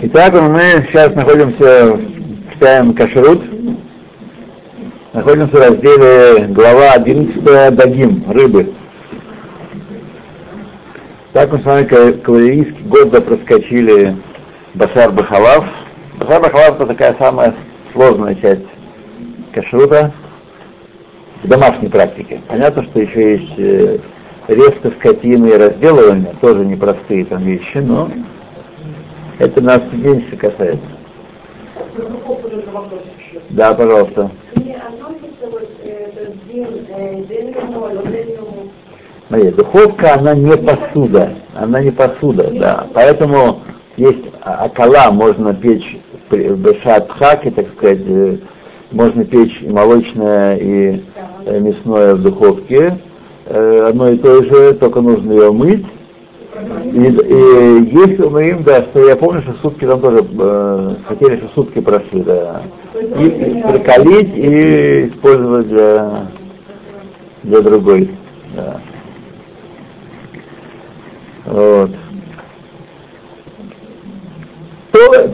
Итак, мы сейчас находимся, читаем Кашрут, находимся в разделе глава 11 Дагим, рыбы. Так мы с вами кавалерийский год проскочили Башар Бахалав. Башар Бахалав это такая самая сложная часть кашрута в домашней практике. Понятно, что еще есть э, резко скотины и разделывание, тоже непростые там вещи, но это нас меньше касается. Да, пожалуйста. Смотри, духовка, она не посуда, она не посуда, да. Поэтому есть акала, можно печь в бешат хаки, так сказать, э, можно печь и молочное, и э, мясное в духовке, э, одно и то же, только нужно ее мыть. И, и если мы им, да, что я помню, что сутки там тоже э, хотели, что сутки прошли, да. И, приколить и использовать для, для другой. Да. Вот.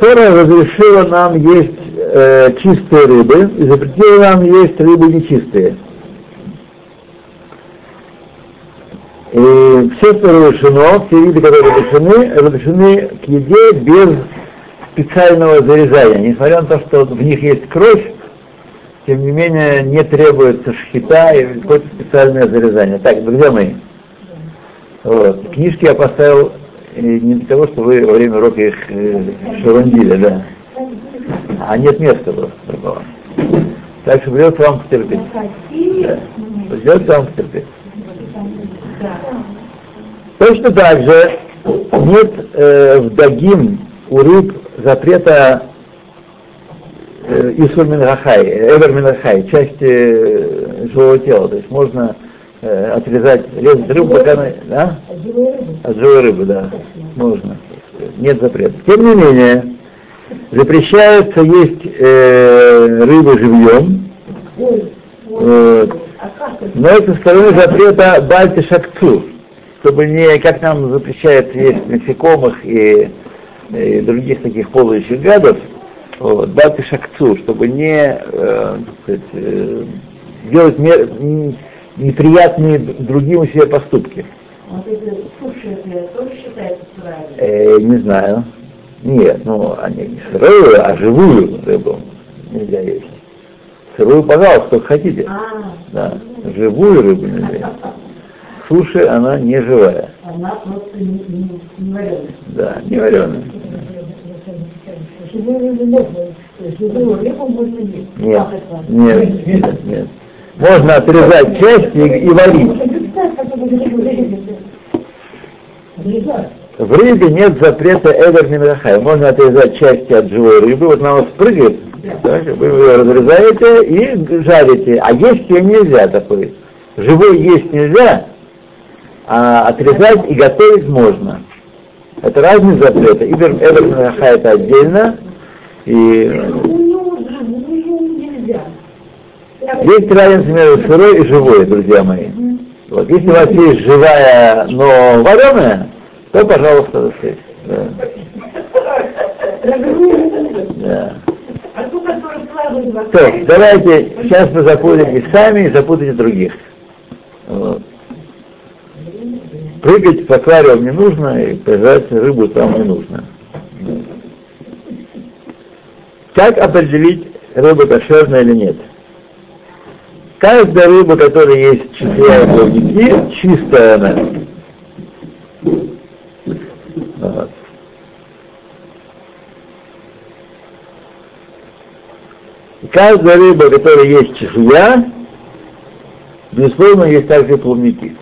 Тора разрешила нам есть э, чистые рыбы и запретила нам есть рыбы нечистые. И все, что разрешено, все виды, которые разрешены, разрешены к еде без специального зарезания. Несмотря на то, что в них есть кровь, тем не менее не требуется шхита и какое-то специальное зарезание. Так, друзья мои, вот, книжки я поставил э, не для того, чтобы вы во время урока их э, шарандили, да. А нет места просто другого. Так что придется вам потерпеть. Да. Придется вам потерпеть. Точно так же нет э, в Дагим у рыб запрета э, Исур Минрахай, Эвер Минрахай, части э, живого тела. То есть можно э, отрезать, резать рыбу, пока она... Да? От живой рыбы, да. Можно. Нет запрета. Тем не менее, запрещается есть э, рыбу живьем, э, но это стороны запрета Бальти Шакцу чтобы не, как нам запрещают есть насекомых и, и других таких полующих гадов, вот, дать шакцу, чтобы не э, сказать, э, делать мер, неприятные другим себе поступки. Вот это суши тоже считается э, Не знаю. Нет, ну они не сырую, а живую рыбу нельзя есть. Сырую, пожалуйста, сколько хотите. А, да. Живую рыбу нельзя суши она не живая. Она просто не, не, не вареная. Да, не вареная. Нет, нет, нет, нет. Можно отрезать части и, и варить. В рыбе нет запрета эвер минрахай. Можно отрезать части от живой рыбы. Вот она у вас прыгает, вы ее разрезаете и жарите. А есть ее нельзя такой. Живой есть нельзя, а отрезать и готовить можно. Это разные запреты. Ибер Эбер это отдельно. И есть разница между сырой и живой, друзья мои. Вот. Если у вас есть живая, но вареная, то, пожалуйста, да. Да. То, давайте, сейчас вы запутаете сами и запутаете других. Вот. Прыгать в аквариум не нужно, и поймать рыбу там не нужно. Как определить, рыба кошерная или нет? Каждая рыба, которая есть чистая плавники, чистая она. Каждая рыба, которая есть чешуя, безусловно, есть также плавники.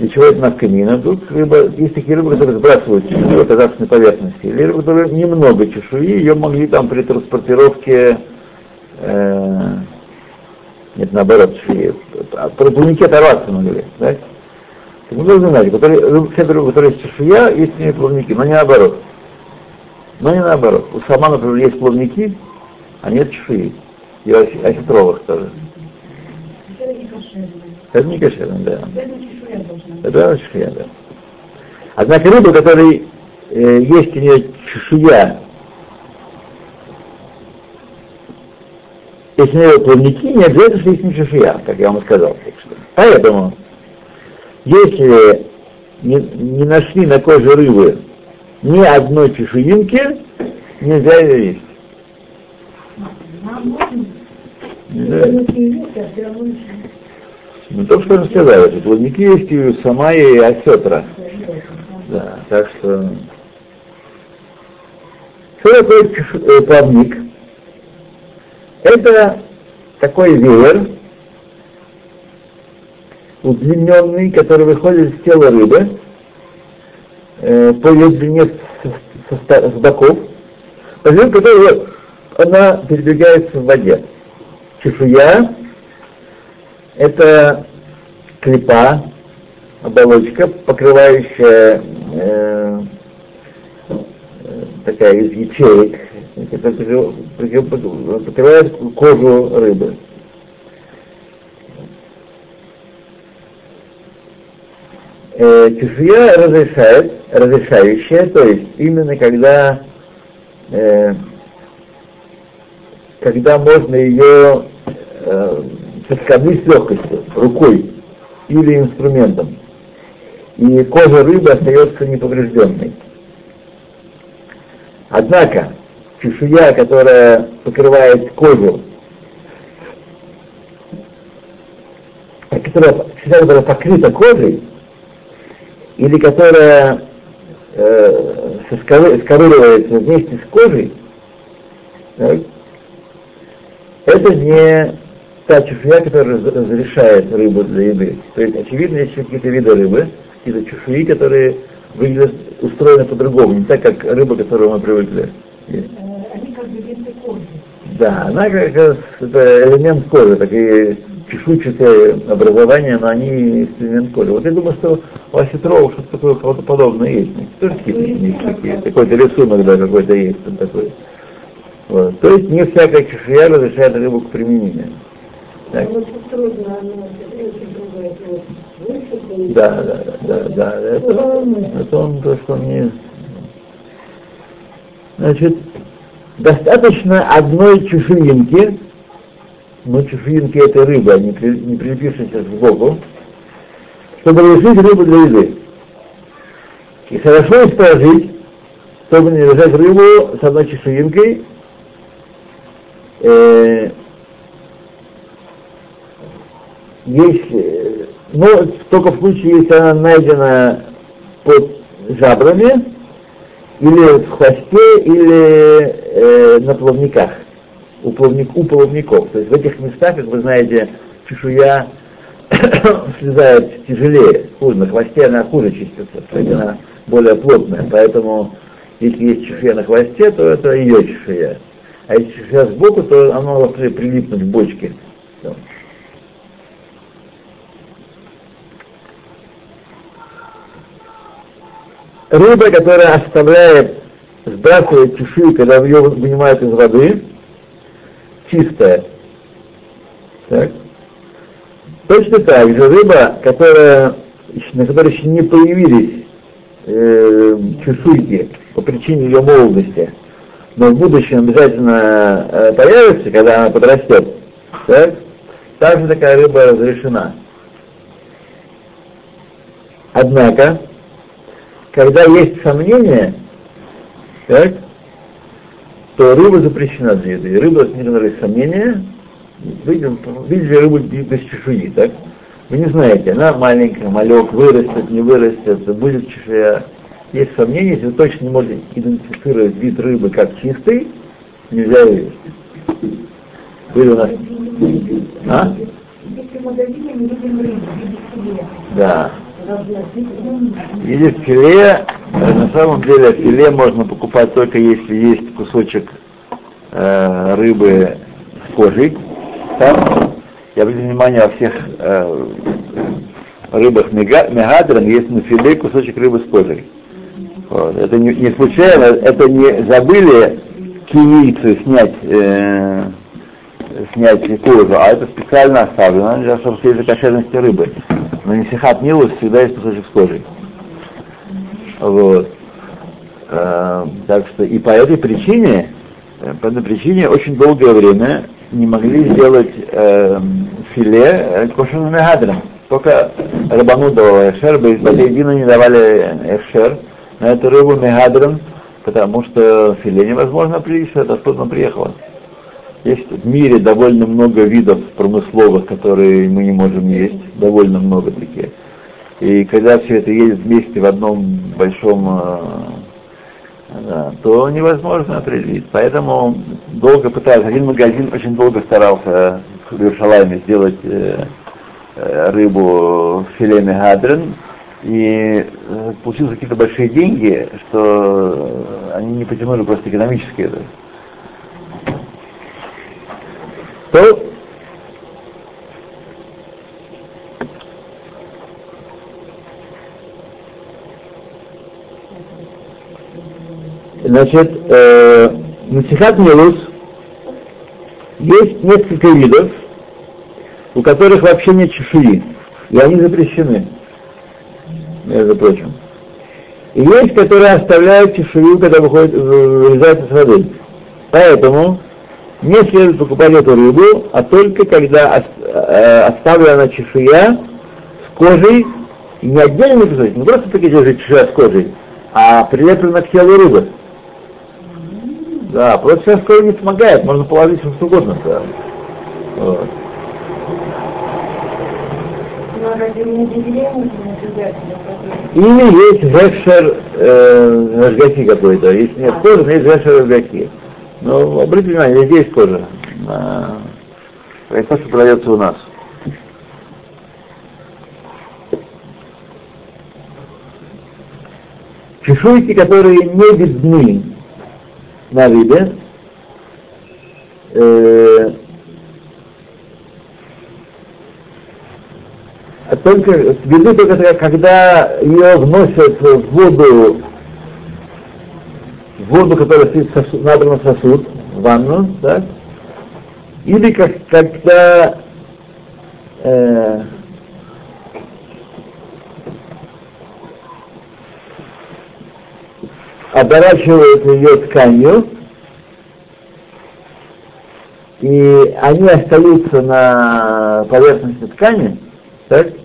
Для чего это навкамина? Тут рыба, есть такие рыбы, которые сбрасывают чешую, оказаться на поверхности. Или рыбы, которые немного чешуи, ее могли там при транспортировке, э, нет, наоборот, чешуи, а про плавники оторваться могли, да? Так мы должны знать, которые, все рыбы, которые есть чешуя, есть у нее плавники, но не наоборот. Но не наоборот. У сама, например, есть плавники, а нет чешуи. И осетровых тоже. Это не кошерно, да. Это шхия, да. Однако рыба, которой э, есть у нее чешуя, если у нее плавники, не обязательно, что есть не чешуя, как я вам сказал. Поэтому, если не, не нашли на коже рыбы ни одной чешуинки, нельзя ее есть. Ну, только что рассказали, что плавники есть и Самая, и осетра. Да, так что... Что такое э, плавник? Это такой веер, удлиненный, который выходит из тела рыбы э, по ее длине с, с, боков, по которой она передвигается в воде. Чешуя – это клепа, оболочка, покрывающая э, такая из ячеек, покрывает кожу рыбы. Э, чешуя разрешает, разрешающая, то есть именно когда э, когда можно ее э, с легкостью, рукой или инструментом. И кожа рыбы остается неповрежденной. Однако, чешуя, которая покрывает кожу, которая, чешуя, которая покрыта кожей, или которая э, сковыривается вместе с кожей, это не та чешуя, которая разрешает рыбу для еды. То есть, очевидно, есть какие-то виды рыбы, какие-то чешуи, которые выглядят устроены по-другому, не так, как рыба, которую мы привыкли. Есть. Они как бы ленты кожи. Да, она как раз это элемент кожи, такие чешуйчатые образования, но они элемент кожи. Вот я думаю, что у осетров что-то такое подобное есть. Тоже какие-то какой-то рисунок, да, какой-то есть там такой. Вот. То есть не всякая чешуя разрешает рыбу к применению. Так. Да, да, да, да, это, это он то, что мне... Значит, достаточно одной чешуинки, но чешуинки этой рыбы, а не, при, не прилепившейся сбоку, чтобы разрешить рыбу для еды. И хорошо исправить, чтобы не держать рыбу с одной чешуинкой, э, если, но только в случае, если она найдена под жабрами, или в хвосте, или э, на плавниках, у, плавник, у плавников. То есть в этих местах, как вы знаете, чешуя слезает тяжелее, хуже, на хвосте она хуже чистится, то есть она более плотная, поэтому если есть чешуя на хвосте, то это ее чешуя. А если чешуя сбоку, то она может прилипнуть к бочке. Рыба, которая оставляет, сбрасывает чешую, когда ее вынимают из воды, чистая. Так. Точно так же рыба, которая, на которой еще не появились э, чешуйки по причине ее молодости, но в будущем обязательно э, появится, когда она подрастет, так, также такая рыба разрешена. Однако, когда есть сомнения, так, то рыба запрещена для еды. Рыба, несмотря на сомнения, видим, видели рыбу без чешуи, так? Вы не знаете, она маленькая, малек, вырастет, не вырастет, будет чешуя. Есть сомнения, если вы точно не можете идентифицировать вид рыбы как чистый, нельзя ее есть. Были у нас... А? Да. Или филе, э, на самом деле филе можно покупать только если есть кусочек э, рыбы с кожей. Там, я обратил внимание, во всех э, рыбах мегадрон есть на филе кусочек рыбы с кожей. Это не, не случайно, это не забыли киевийцы снять, э, снять кожу, а это специально оставлено, для чтобы следить кошерности рыбы. на несихат милус всегда есть кусочек с кожей. Вот. Э, так что и по этой причине, э, по этой причине очень долгое время не могли сделать э, филе э, кошерным мегадром. Только рыбану давал эшер, Бейдина не давали эшер на эту рыбу мегадром, потому что филе невозможно привезти, это откуда приехало. Есть в мире довольно много видов промысловых, которые мы не можем есть, довольно много таких. И когда все это едет вместе в одном большом, э, да, то невозможно определить. Поэтому долго пытались. Один магазин очень долго старался в Иерушалайме сделать э, э, рыбу филе мегадрен, и э, получились какие-то большие деньги, что они не потянули просто экономически это. То Значит, э, Насихат Милус есть несколько видов, у которых вообще нет чешуи, и они запрещены, между прочим. И есть, которые оставляют чешую, когда выходит, вылезают из воды. Поэтому не следует покупать эту рыбу, а только когда э, оставлена чешуя с кожей, и не отдельный кусочек, не просто такие чешуя с кожей, а прилеплена к телу рыбы. Да, просто сейчас кровь не помогает, можно положить что угодно. Да. Вот. Или есть вешер э, жгаки какой-то, если нет кожи, то есть вешер жгаки. Но обратите внимание, здесь есть кожа. А, это то, что продается у нас. Чешуйки, которые не видны на рыбе, э, только видны только когда ее вносят в воду, в воду, которая сосуд, набрана в сосуд, в ванну, да, или как, когда э, оборачивают ее тканью, и они остаются на поверхности ткани, так?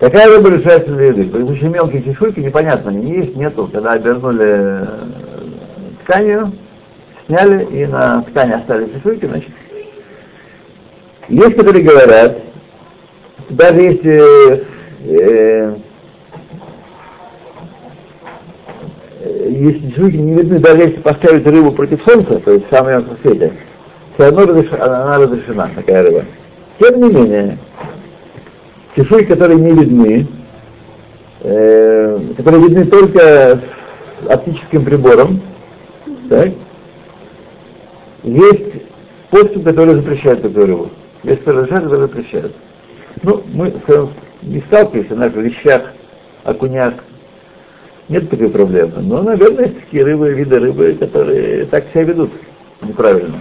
Какая рыба решается для еды? Потому что мелкие чешуйки, непонятно, они есть, нету. Когда обернули э, тканью, сняли и на ткани оставили чешуйки, значит. Есть, которые говорят, даже если э, если чешуйки не видны, даже если поставить рыбу против солнца, то есть в самом свете, все равно разрешена, она разрешена, такая рыба. Тем не менее, чешуйки, которые не видны, э, которые видны только с оптическим прибором, так, есть поступ, который запрещает такую рыбу. Есть разрешает, который запрещает. Ну, мы не сталкиваемся на вещах, окуняк, нет такой проблемы. Но, наверное, есть такие рыбы, виды рыбы, которые так себя ведут неправильно.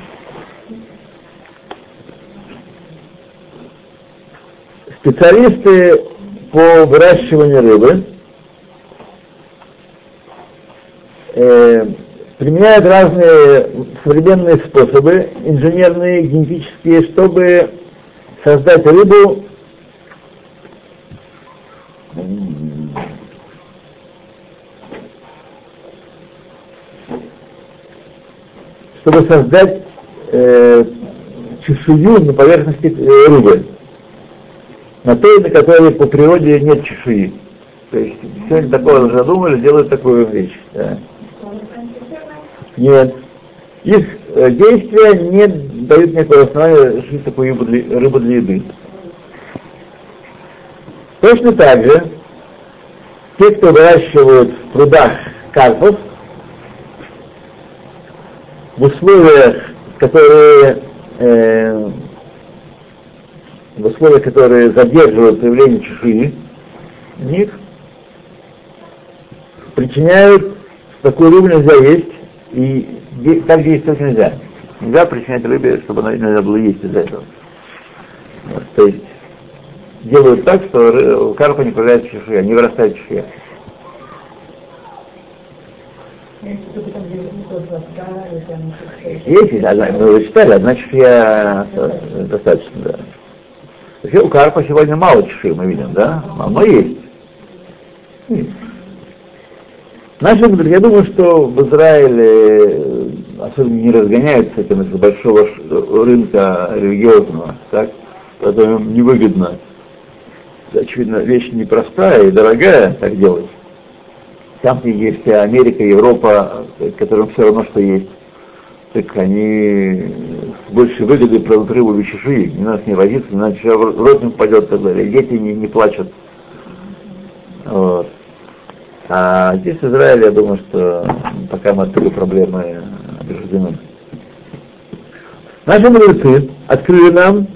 Специалисты по выращиванию рыбы э, применяют разные современные способы, инженерные, генетические, чтобы создать рыбу. Чтобы создать э, чешую на поверхности э, рыбы, на той, на которой по природе нет чешуи. То есть сегодня такое задумали, делают такую вещь. Да. Нет. Их э, действия не дают никакого основания жить такую рыбу для еды. Точно так же, те, кто выращивают в прудах карпов, в условиях, которые э, в условиях, которые задерживают появление чешуи, них причиняют такую рыбу нельзя есть, и так есть тоже нельзя. Нельзя причинять рыбе, чтобы она нельзя было есть из-за этого. Вот, то есть делают так, что у карпа не появляется чешуя, не вырастает чешуя. Есть, одна, мы уже читали, одна чешуя достаточно, да. Вообще у карпа сегодня мало чешуи, мы видим, да? Но есть. есть. Наши я думаю, что в Израиле особенно не разгоняются этим из большого рынка религиозного, так, поэтому им невыгодно. Очевидно, вещь непростая и дорогая так делать. Там, где есть Америка, Европа, которым все равно, что есть, так они с большей выгодой продают рыбу в чешуи. Не надо с ней возиться, иначе не упадет и так далее. Дети не, не плачут. Вот. А здесь в Израиле, я думаю, что пока мы открыли проблемы обсуждены. Наши мудрецы открыли нам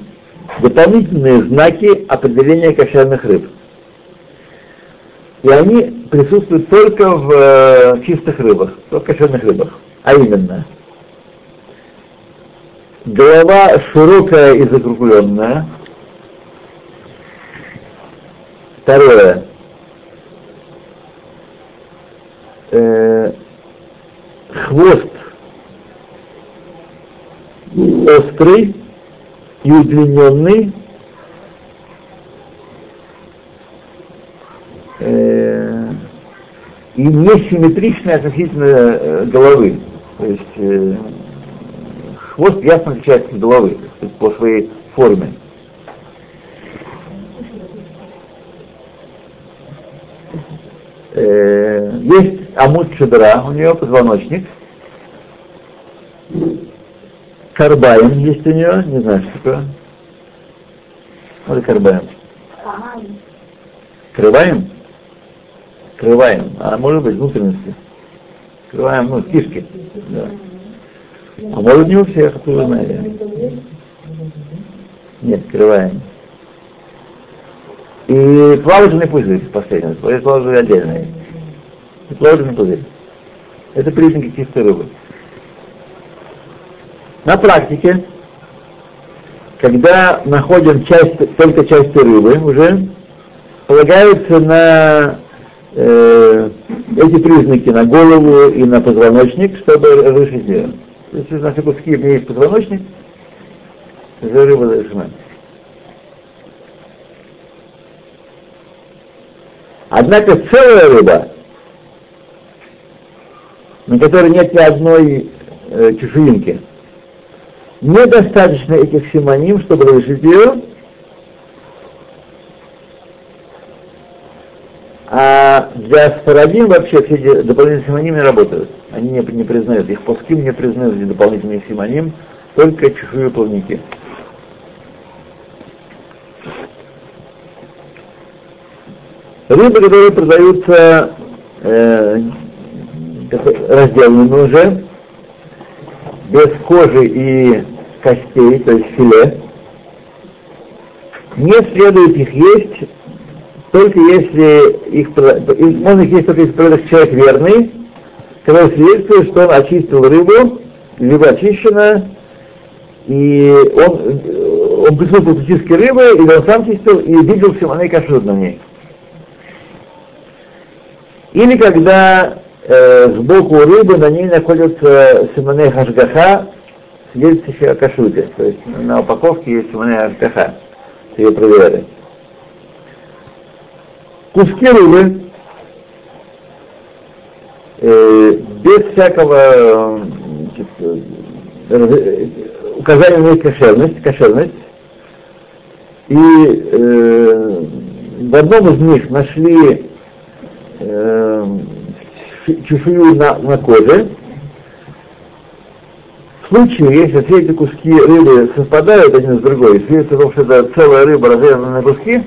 дополнительные знаки определения кошерных рыб. И они присутствуют только в э, чистых рыбах, только в кошерных рыбах. А именно, голова широкая и закругленная. Второе. Э, хвост острый и удлиненный, э, и несимметричный относительно э, головы. То есть э, хвост ясно отличается от головы по своей форме. Э, есть амут шедра, у нее позвоночник, Карбаем есть у нее, не знаю, что такое. Вот карбаем. Крываем? Крываем. А может быть внутренности. Крываем, ну, кишки. Да. А может не у всех, вы знаете. Нет, крываем. И плавательный пузырь последний. Плавательный отдельный. И плавательный пузырь. Это признаки чистой рыбы. На практике, когда находим часть, только части рыбы уже, полагаются на э, эти признаки на голову и на позвоночник, чтобы разрешить ее. Если наши куски, у меня есть позвоночник, за рыба разрешена. Однако целая рыба, на которой нет ни одной э, чешуинки, недостаточно этих симоним, чтобы разрешить ее, а для спарадим вообще все дополнительные симоним не работают. Они не, не признают, их пуским не признают эти дополнительные симоним, только чужие плавники. Рыбы, которые продаются э, разделанными уже, без кожи и костей, то есть филе, не следует их есть, только если их, можно их есть только если человек верный, который свидетельствует, что он очистил рыбу, либо очищена, и он, он присутствовал в чистке рыбы, или он сам чистил, и видел симоны кашрут на ней. Или когда э, сбоку рыбы на ней находятся симоны хашгаха, свидетельствующие о кашуте. То есть на упаковке есть симоны хашгаха. Ее проверяли. Куски рыбы э, без всякого значит, э, указания на кошерность, кошерность. И э, в одном из них нашли э, чешую на, на коже. В случае, если все эти куски рыбы совпадают один с другой, о том, что это целая рыба разрезана на куски,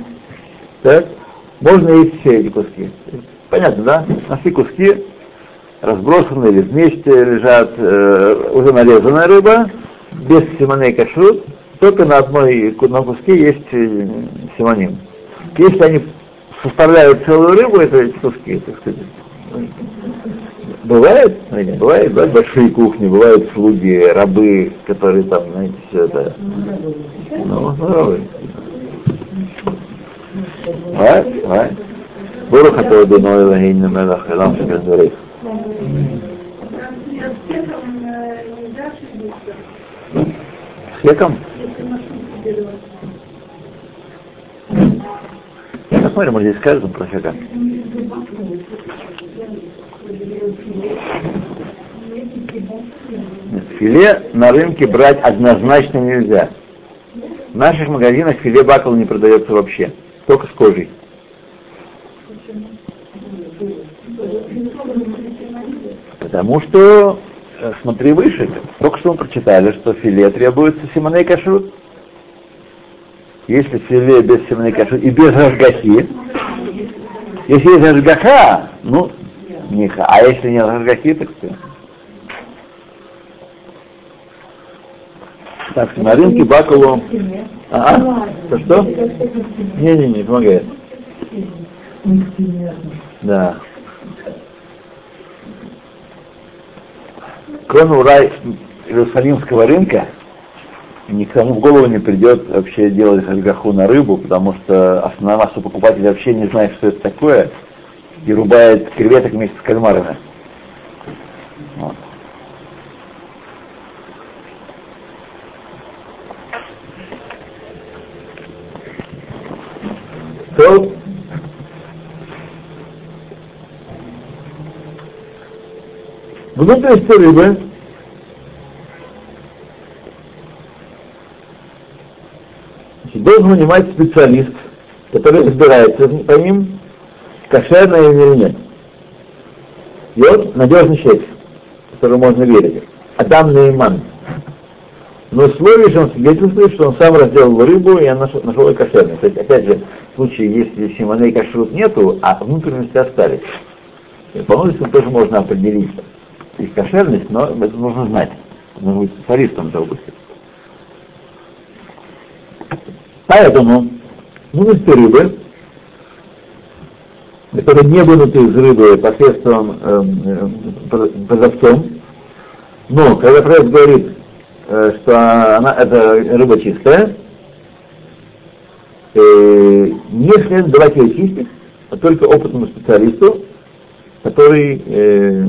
так, можно есть все эти куски. Понятно, да? Нашли куски, разбросаны или вместе лежат, э, уже нарезанная рыба, без симоней кашрут, только на одной на куске есть э, симоним. Если они составляют целую рыбу, это эти куски, так сказать, Бывает, знаете, бывает, бывают большие кухни, бывают слуги, рабы, которые там, знаете, все это. Ну, ну рабы. Right, right. Борух это Адоной Лагейн Мелах Элам Шаган Дурейх. С хеком? Посмотрим, может здесь скажем про хека. Филе на рынке брать однозначно нельзя. В наших магазинах филе бакал не продается вообще, только с кожей. Потому что, э, смотри выше, только что мы прочитали, что филе требуется симоней кашрут. Если филе без симоней кашрут и без рожгахи, если есть рожгаха, ну, не, а если нет рожгахи, так все. Так, на рынке бакалу... А? Что, что? Не-не-не, помогает. Да. Кроме урай Иерусалимского рынка, никому в голову не придет вообще делать хальгаху на рыбу, потому что основная масса покупателей вообще не знает, что это такое, и рубает креветок вместе с кальмарами. Вот. То внутренности рыбы значит, должен занимать специалист, который разбирается по ним, кошерно или нет. И вот надежный человек, которому можно верить. Адам Нейман. Но условие, что он свидетельствует, что он сам разделал рыбу, и он нашел, нашел ее кошерной. Есть, опять же, в случае, если симоней кашрут нету, а внутренности остались. По внутренностям тоже можно определить их кошерность, но это нужно знать. Нужно быть специалистом в области. Поэтому внутренности рыбы, которые не вынуты из рыбы посредством э, э, продавцом, но когда продавец говорит, э, что она, это рыба чистая, э, не следует давать ее чистить, а только опытному специалисту, который э,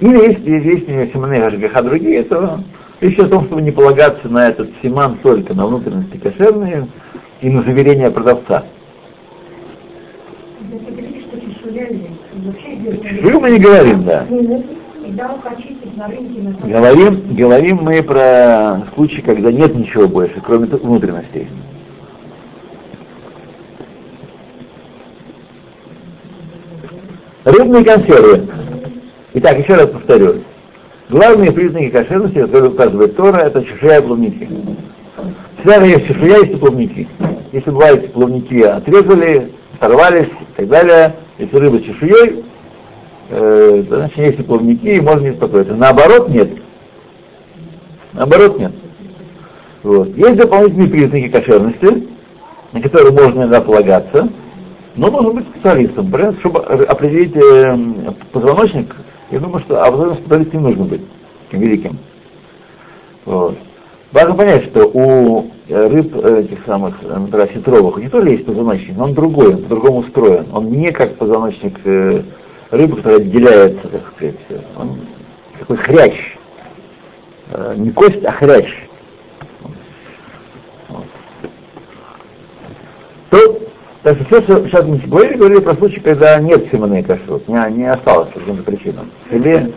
или если есть симаны Гашгаха другие, то речь о том, чтобы не полагаться на этот симан только на внутренности кошерные и на заверение продавца. Чешую мы не говорим, да. Говорим, говорим мы про случаи, когда нет ничего больше, кроме внутренностей. Рыбные консервы. Итак, еще раз повторю. Главные признаки кошерности, которые указывает Тора, это чешуя и плавники. Всегда есть чешуя, есть и плавники. Если бывает плавники отрезали, сорвались и так далее, если рыба чешуей, э, значит есть и плавники, и можно не беспокоиться. Наоборот, нет. Наоборот, нет. Вот. Есть дополнительные признаки кошерности, на которые можно иногда полагаться, но нужно быть специалистом, чтобы определить э, позвоночник, я думаю, что обзорным специалистом не нужно быть великим. Вот. Важно понять, что у э, рыб э, этих самых, например, сетровых, у них тоже есть позвоночник, но он другой, он по-другому устроен. Он не как позвоночник э, рыбы, который отделяется, так сказать. Он такой хрящ. Не кость, а хрящ. Вот. Так что все, что сейчас мы говорили, говорили про случай, когда нет симоны кашрут, не, не осталось по каким-то причинам. Или...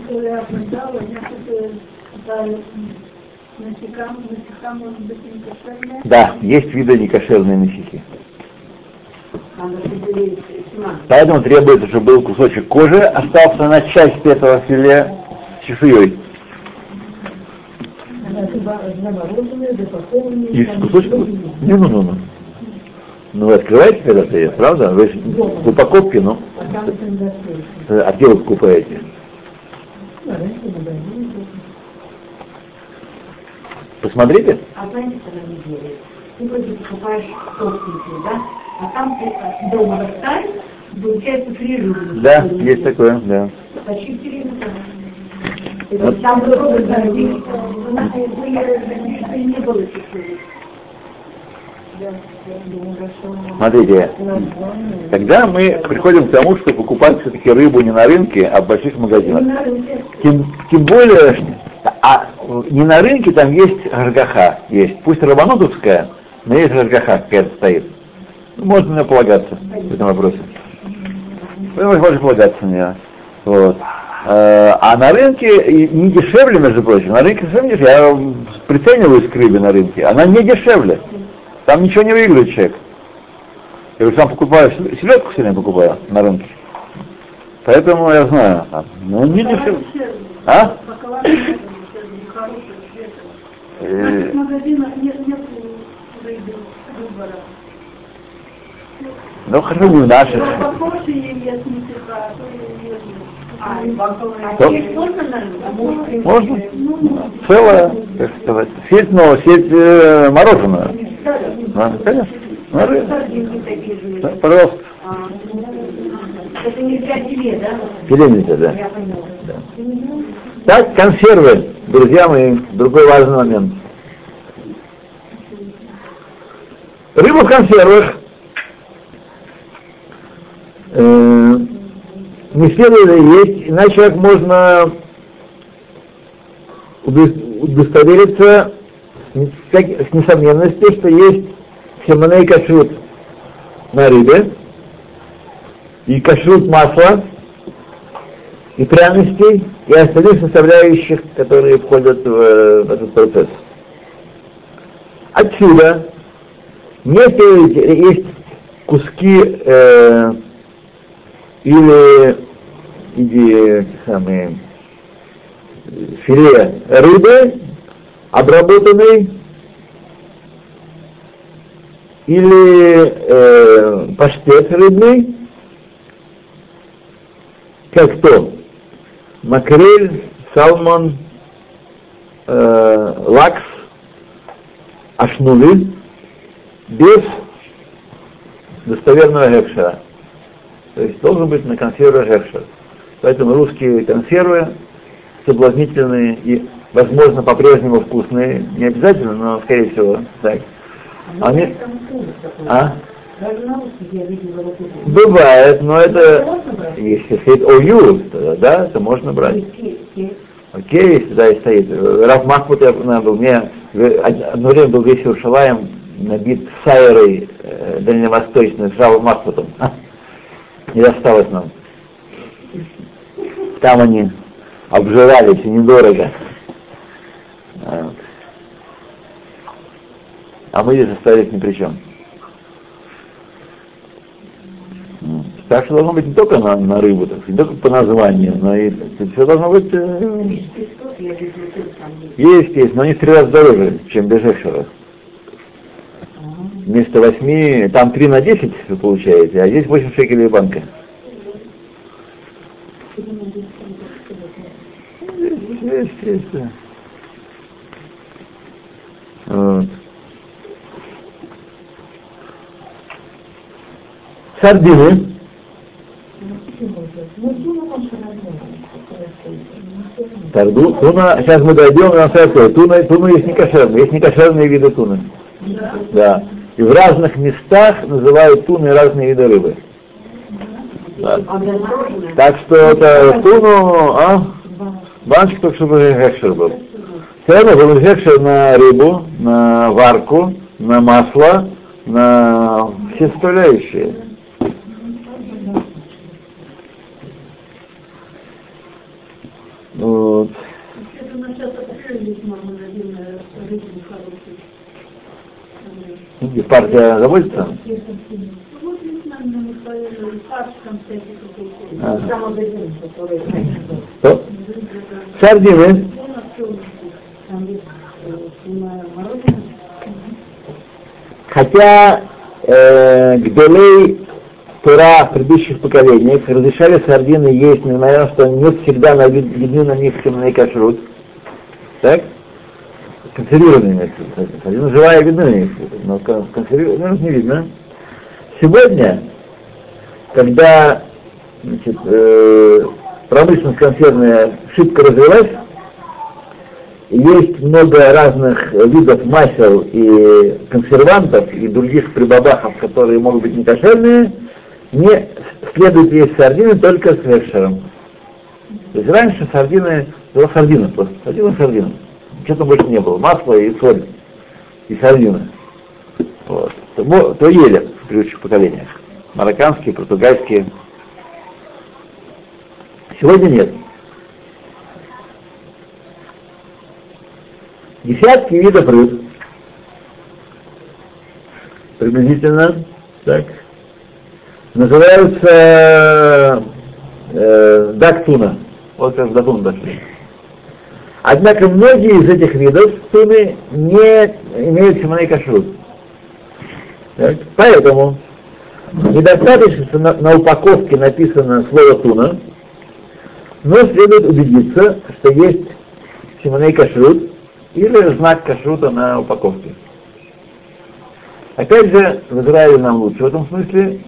Да, есть виды некошерные насики. Поэтому требуется, чтобы был кусочек кожи, остался на части этого филе с чешуей. И кусочек... Не, ну, ну, ну. Ну, вы открываете когда-то ее, правда? Вы же в упаковке, ну. А где вы покупаете? Посмотрите. А знаете, что не делает? Ты вроде покупаешь толстенькие, да? А там ты дома достань, получается фрижу. Да, есть такое, да. Почти время вот. Там было, не было Смотрите, тогда мы приходим к тому, что покупать все-таки рыбу не на рынке, а в больших магазинах. Тем, тем более, а не на рынке там есть гаргаха, есть. Пусть рабанутовская, но есть гаргаха какая-то стоит. Ну, можно мне полагаться в этом вопросе. Вы можете полагаться на нее. Вот. Э, а на рынке не дешевле, между прочим. На рынке совсем дешевле. Я прицениваюсь к рыбе на рынке. Она не дешевле. Там ничего не выиграет человек. Я говорю, сам покупаю, селедку сегодня покупаю на рынке. Поэтому я знаю. Ну, не дешевле. А? В магазинах нет, нет выбора. Ну, хорошо. Похожие есть нифига, а. А, можно? Можно? Целая, как сказать, сеть, но сеть э, мороженое. Да, конечно. Ры- Сардинки такие же. да, пожалуйста. А, Это нельзя филе, да? Филе да. Поняла. Так, консервы, друзья мои, другой важный момент. Рыба в консервах э, не следует есть, иначе как можно удо- удостовериться с, несомненностью, что есть семеней кашрут на рыбе и кашрут масла, и пряностей, и остальных составляющих, которые входят в, э, в этот процесс. Отсюда, если есть куски э, или, или самые, филе рыбы, обработанной, или э, паштет рыбный, как то макрель, салмон, э, лакс, ашнули, без достоверного гекшера. То есть должен быть на консерве гекшер. Поэтому русские консервы соблазнительные и, возможно, по-прежнему вкусные, не обязательно, но, скорее всего, так. Они... А? Вот это. Бывает, но это, если стоит ОЮ, тогда да, это можно брать. Окей, если да, и стоит. Раф Махмут я был, мне одно время был весь Иерушалаем набит сайрой э, дальневосточной, с Равом Махмутом. Не досталось нам. Там они обжирались, недорого. А. А мы здесь остались ни при чем. Так что должно быть не только на, на рыбу, так, не только по названию, но и все должно быть... э, есть. есть, но они в три раза дороже, чем без экшера. Вместо восьми, там три на десять вы получаете, а здесь 8 шекелей банка. Есть, есть, да. Вот. Сардины. Тарду, туна, сейчас мы дойдем, скажут, что туна, туна есть не кошерные, есть не кошерные виды туны. Да. И в разных местах называют туны разные виды рыбы. Да. Так что это туну, а? Банчик только чтобы гекшер был. Все равно был гекшер на рыбу, на варку, на масло, на все составляющие. Вот. Это на час апреля есть магазин рыбы хороший. И партия заводится? Вот есть, наверное, Михаил, фарш там всякий какой-то. Ага. Магазин, который Что? Сардины. Э. Хотя э, Гдолей Тура в предыдущих поколениях разрешали сардины есть, несмотря на то, что не всегда на вид- видны на них семенные кашрут. Так? Консервированные, сардины живая видны на них, но кон- консервированные не видно. Сегодня, когда значит, э, промышленность консервная шибко развилась, есть много разных видов масел и консервантов и других прибабахов, которые могут быть некошерные, не следует есть сардины только с хешером. То есть раньше сардины, была сардина просто, сардина сардина. Что-то больше не было, масло и соль, и сардины. Вот. То, то ели в предыдущих поколениях. Марокканские, португальские. Сегодня нет. Десятки видов рыб. Приблизительно так. Называются э, дактуна. Вот как до дошли. Однако многие из этих видов туны не имеют семенной кашрут. Поэтому недостаточно, что на, на упаковке написано слово туна, но следует убедиться, что есть семенной кашрут или знак кашрута на упаковке. Опять же, в Израиле нам лучше в этом смысле.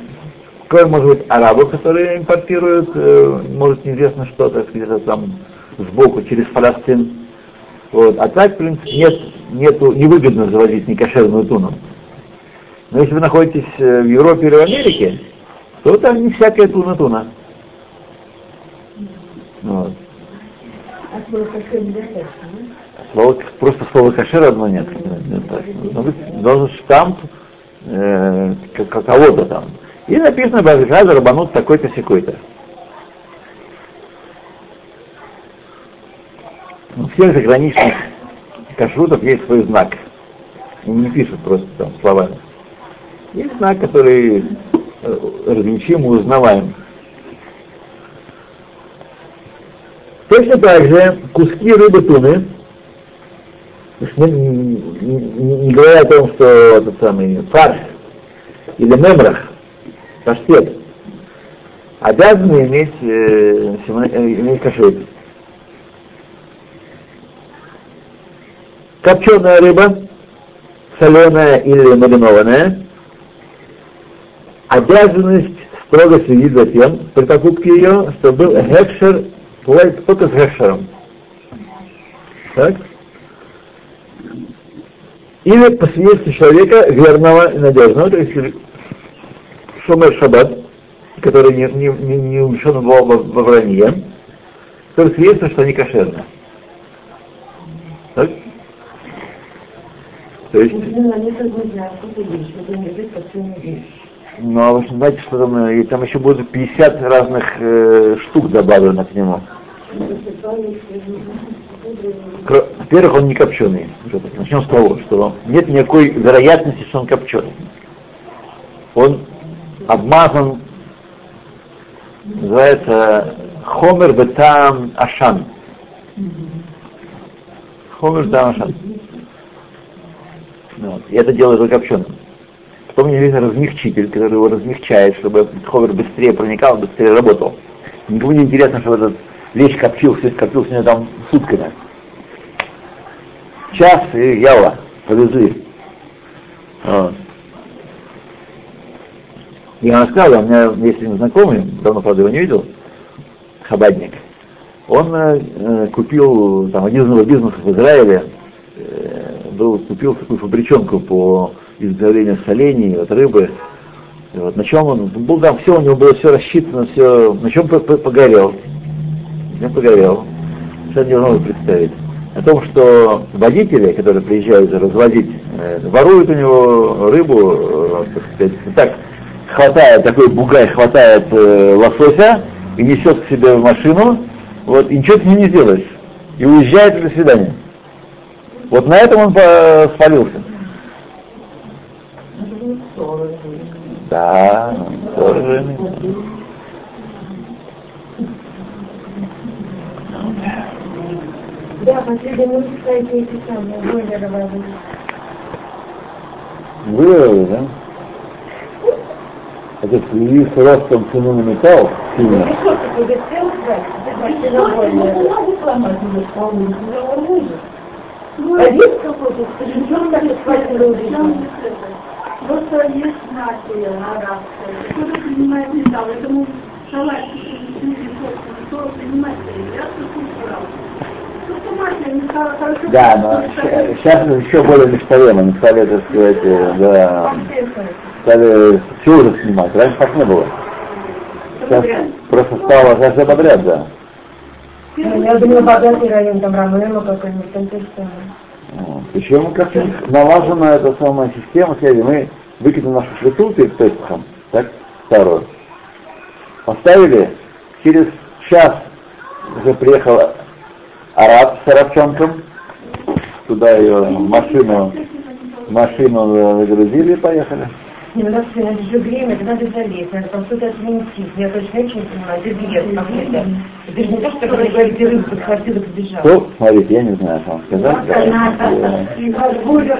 Кроме, может быть, арабов, которые импортируют, э, может, неизвестно что, так сказать, там сбоку через Палестин. Вот. А так, в принципе, нет, нету, невыгодно завозить некошерную туну. Но если вы находитесь э, в Европе или в Америке, то там не всякая туна-туна. Вот. А слово, просто слово кашер одно нет. Должен штамп э, кого-то там. И написано Базгаза Рабанут такой-то секой-то. У всех заграничных кашрутов есть свой знак. И не пишут просто там словами. Есть знак, который э, различим и узнаваем. Точно так же куски рыбы туны, не, не, не говоря о том, что этот самый фарш или мемрах, паштет, обязаны иметь, э, э иметь кашрут. Копченая рыба, соленая или маринованная, обязанность строго следить за тем, при покупке ее, чтобы был хекшер, бывает только с хекшером. Так? Или по человека верного и надежного, то есть Шумер Шаббат, который не, не, не, не увлечен во, во, во вранье, который свидетельствует, что они кошерны. Так? То есть... Ну, а вы знаете, что там, и там еще будет 50 разных э, штук добавлено к нему. Во-первых, он не копченый. Начнем с того, что нет никакой вероятности, что он копченый. Он обмазан, называется Хомер Бетам Ашан. Хомер Бетам Ашан. Вот. И это делает его копченым. Потом у него есть размягчитель, который его размягчает, чтобы ховер быстрее проникал, быстрее работал. Никому не интересно, что этот лечь копчился, копчился у него там сутками. Час и яла, повезли. Вот. Я вам рассказывал, у меня есть один знакомый, давно, правда, его не видел, хабадник. Он э, э купил там один из новых бизнесов в Израиле, э, был, купил такую фабричонку по изготовлению солений, от рыбы. И вот на чем он был там все, у него было все рассчитано, все, на чем погорел. Чем погорел. Что невозможно представить. О том, что водители, которые приезжают развозить, э, воруют у него рыбу, э, так сказать, так хватает, такой бугай хватает э, лосося и несет к себе в машину, вот, и ничего с ним не сделаешь. И уезжает до свидания. Вот на этом он спалился. Да, тоже. Да, последний мы кстати, эти самые бойлеры Вывели, да? Это в связи с ростом цены на металл сильно. А есть какой-то, причем так эксплуатирует? Просто есть нация арабская, кто принимает металл, этому шалаш, кто принимает, я Да, но сейчас еще более они стали, так сказать, э, да, стали все уже снимать. Раньше так не было. Сейчас просто стало каждый подряд, да. Я думаю, богатый район, там Рамема какой-нибудь, там то же самое. Причем как налажена эта самая система связи. Мы выкинули нашу плиту перед Песхом, так, старую. Поставили, через час уже приехал араб с арабчонком, туда ее машину, машину загрузили и поехали. Не, ну так это же время, это надо залезть, надо там что-то отвинтить. Я точно очень понимаю, где билет там это. Это же не то, что когда говорите, рыбу подхватил и побежал. Ну, смотрите, я не знаю, что вам сказать.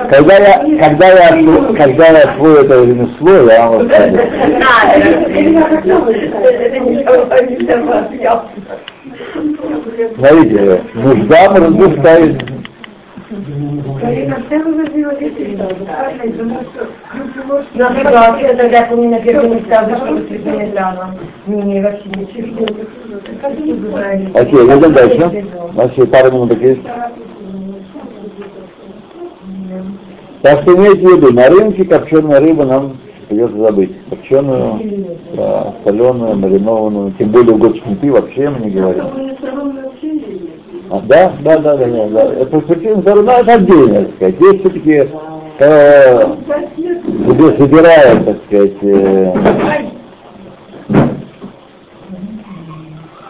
Когда я, когда я, когда я освою это ремесло, я вам расскажу. Смотрите, нужда может ставить Ну, а ситуация тогда, я помню, на первом месте вышла среди Миляна. Не, вообще ничего. Окей, идем дальше. У нас еще пару минут есть. Так что имейте в виду, на рынке копченая рыба нам придется забыть. Копченую, да, соленую, маринованную, тем более угодчики вообще мы не говорим. А, да, да, да, да, да, да. Это причина ну, это отдельно, так сказать. Есть все-таки, э, где собирают, так сказать, э,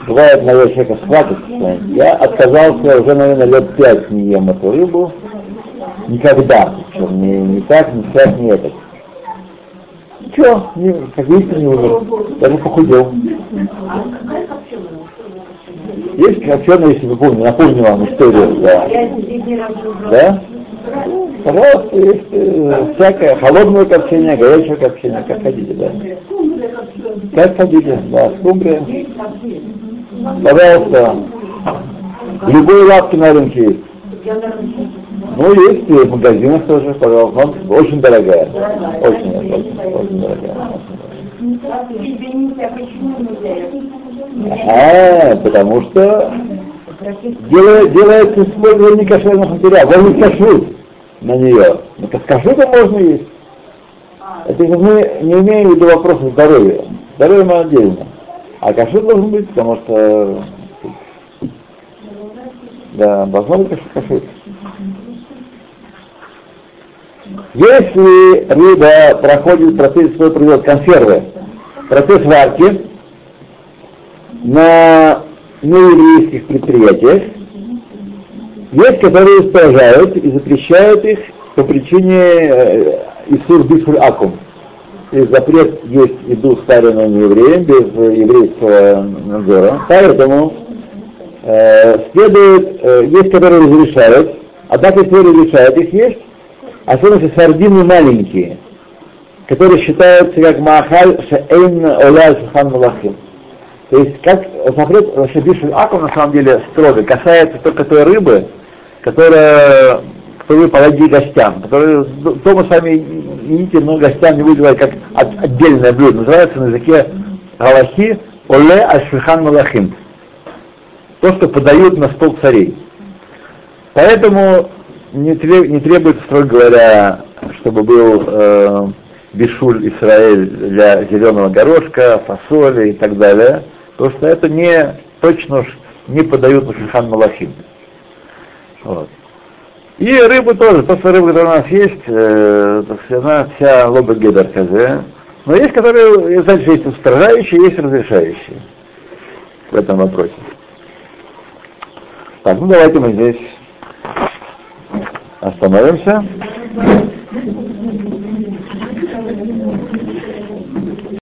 бывает, наверное, человека схватит. Я отказался уже, наверное, лет пять не ем эту рыбу. Никогда. Причем ни, ни так, ни сяк, ни этот. Ничего, не, как видите, не умер. Даже похудел. Есть копченая, если вы помните, напомню вам историю, да. Да? Пожалуйста, есть э, всякое, холодное копчение, горячее копчение, как хотите, да. Как хотите, да, скумбрия. Пожалуйста, в любой лавке на рынке есть. Ну, есть и в магазинах тоже, пожалуйста, но очень дорогая. Очень, очень, очень дорогая. Извините, а почему нельзя? А, потому что делает, делается использование кошерных материалов. Даже кашрут на нее. Но как кашрутом можно есть. Это мы не имеем в виду вопроса здоровья. Здоровье мы отдельно. А кашрут должен быть, потому что да, должно быть каш- кашрут. Если рыба проходит процесс свой производства консервы, процесс варки на нееврейских предприятиях, есть, которые устражают и запрещают их по причине э, Исур Бифуль Акум. То есть запрет есть еду старенную неевреем без э, еврейского надзора. Поэтому э, следует, э, есть, которые разрешают, а так если разрешают их есть, особенно сардины маленькие, которые считаются как махаль шеэйн оля шухан малахим. То есть как запрет Шабишуль Акум на самом деле строго касается только той рыбы, которая которую положили гостям, которую дома сами едите, но гостям не выделяют как от- отдельное блюдо. Называется на языке Галахи Оле Ашфихан Малахим. То, что подают на стол царей. Поэтому не, не требуется, строго говоря, чтобы был э, бишуль Исраэль для зеленого горошка, фасоли и так далее, потому что это не точно уж не подают на шульхан малахим. Вот. И рыбу тоже, то, что рыба, которая у нас есть, э, она вся лоба гедер казе. Но есть, которые, значит, есть устражающие, есть разрешающие в этом вопросе. Так, ну давайте мы здесь Hasta moverse.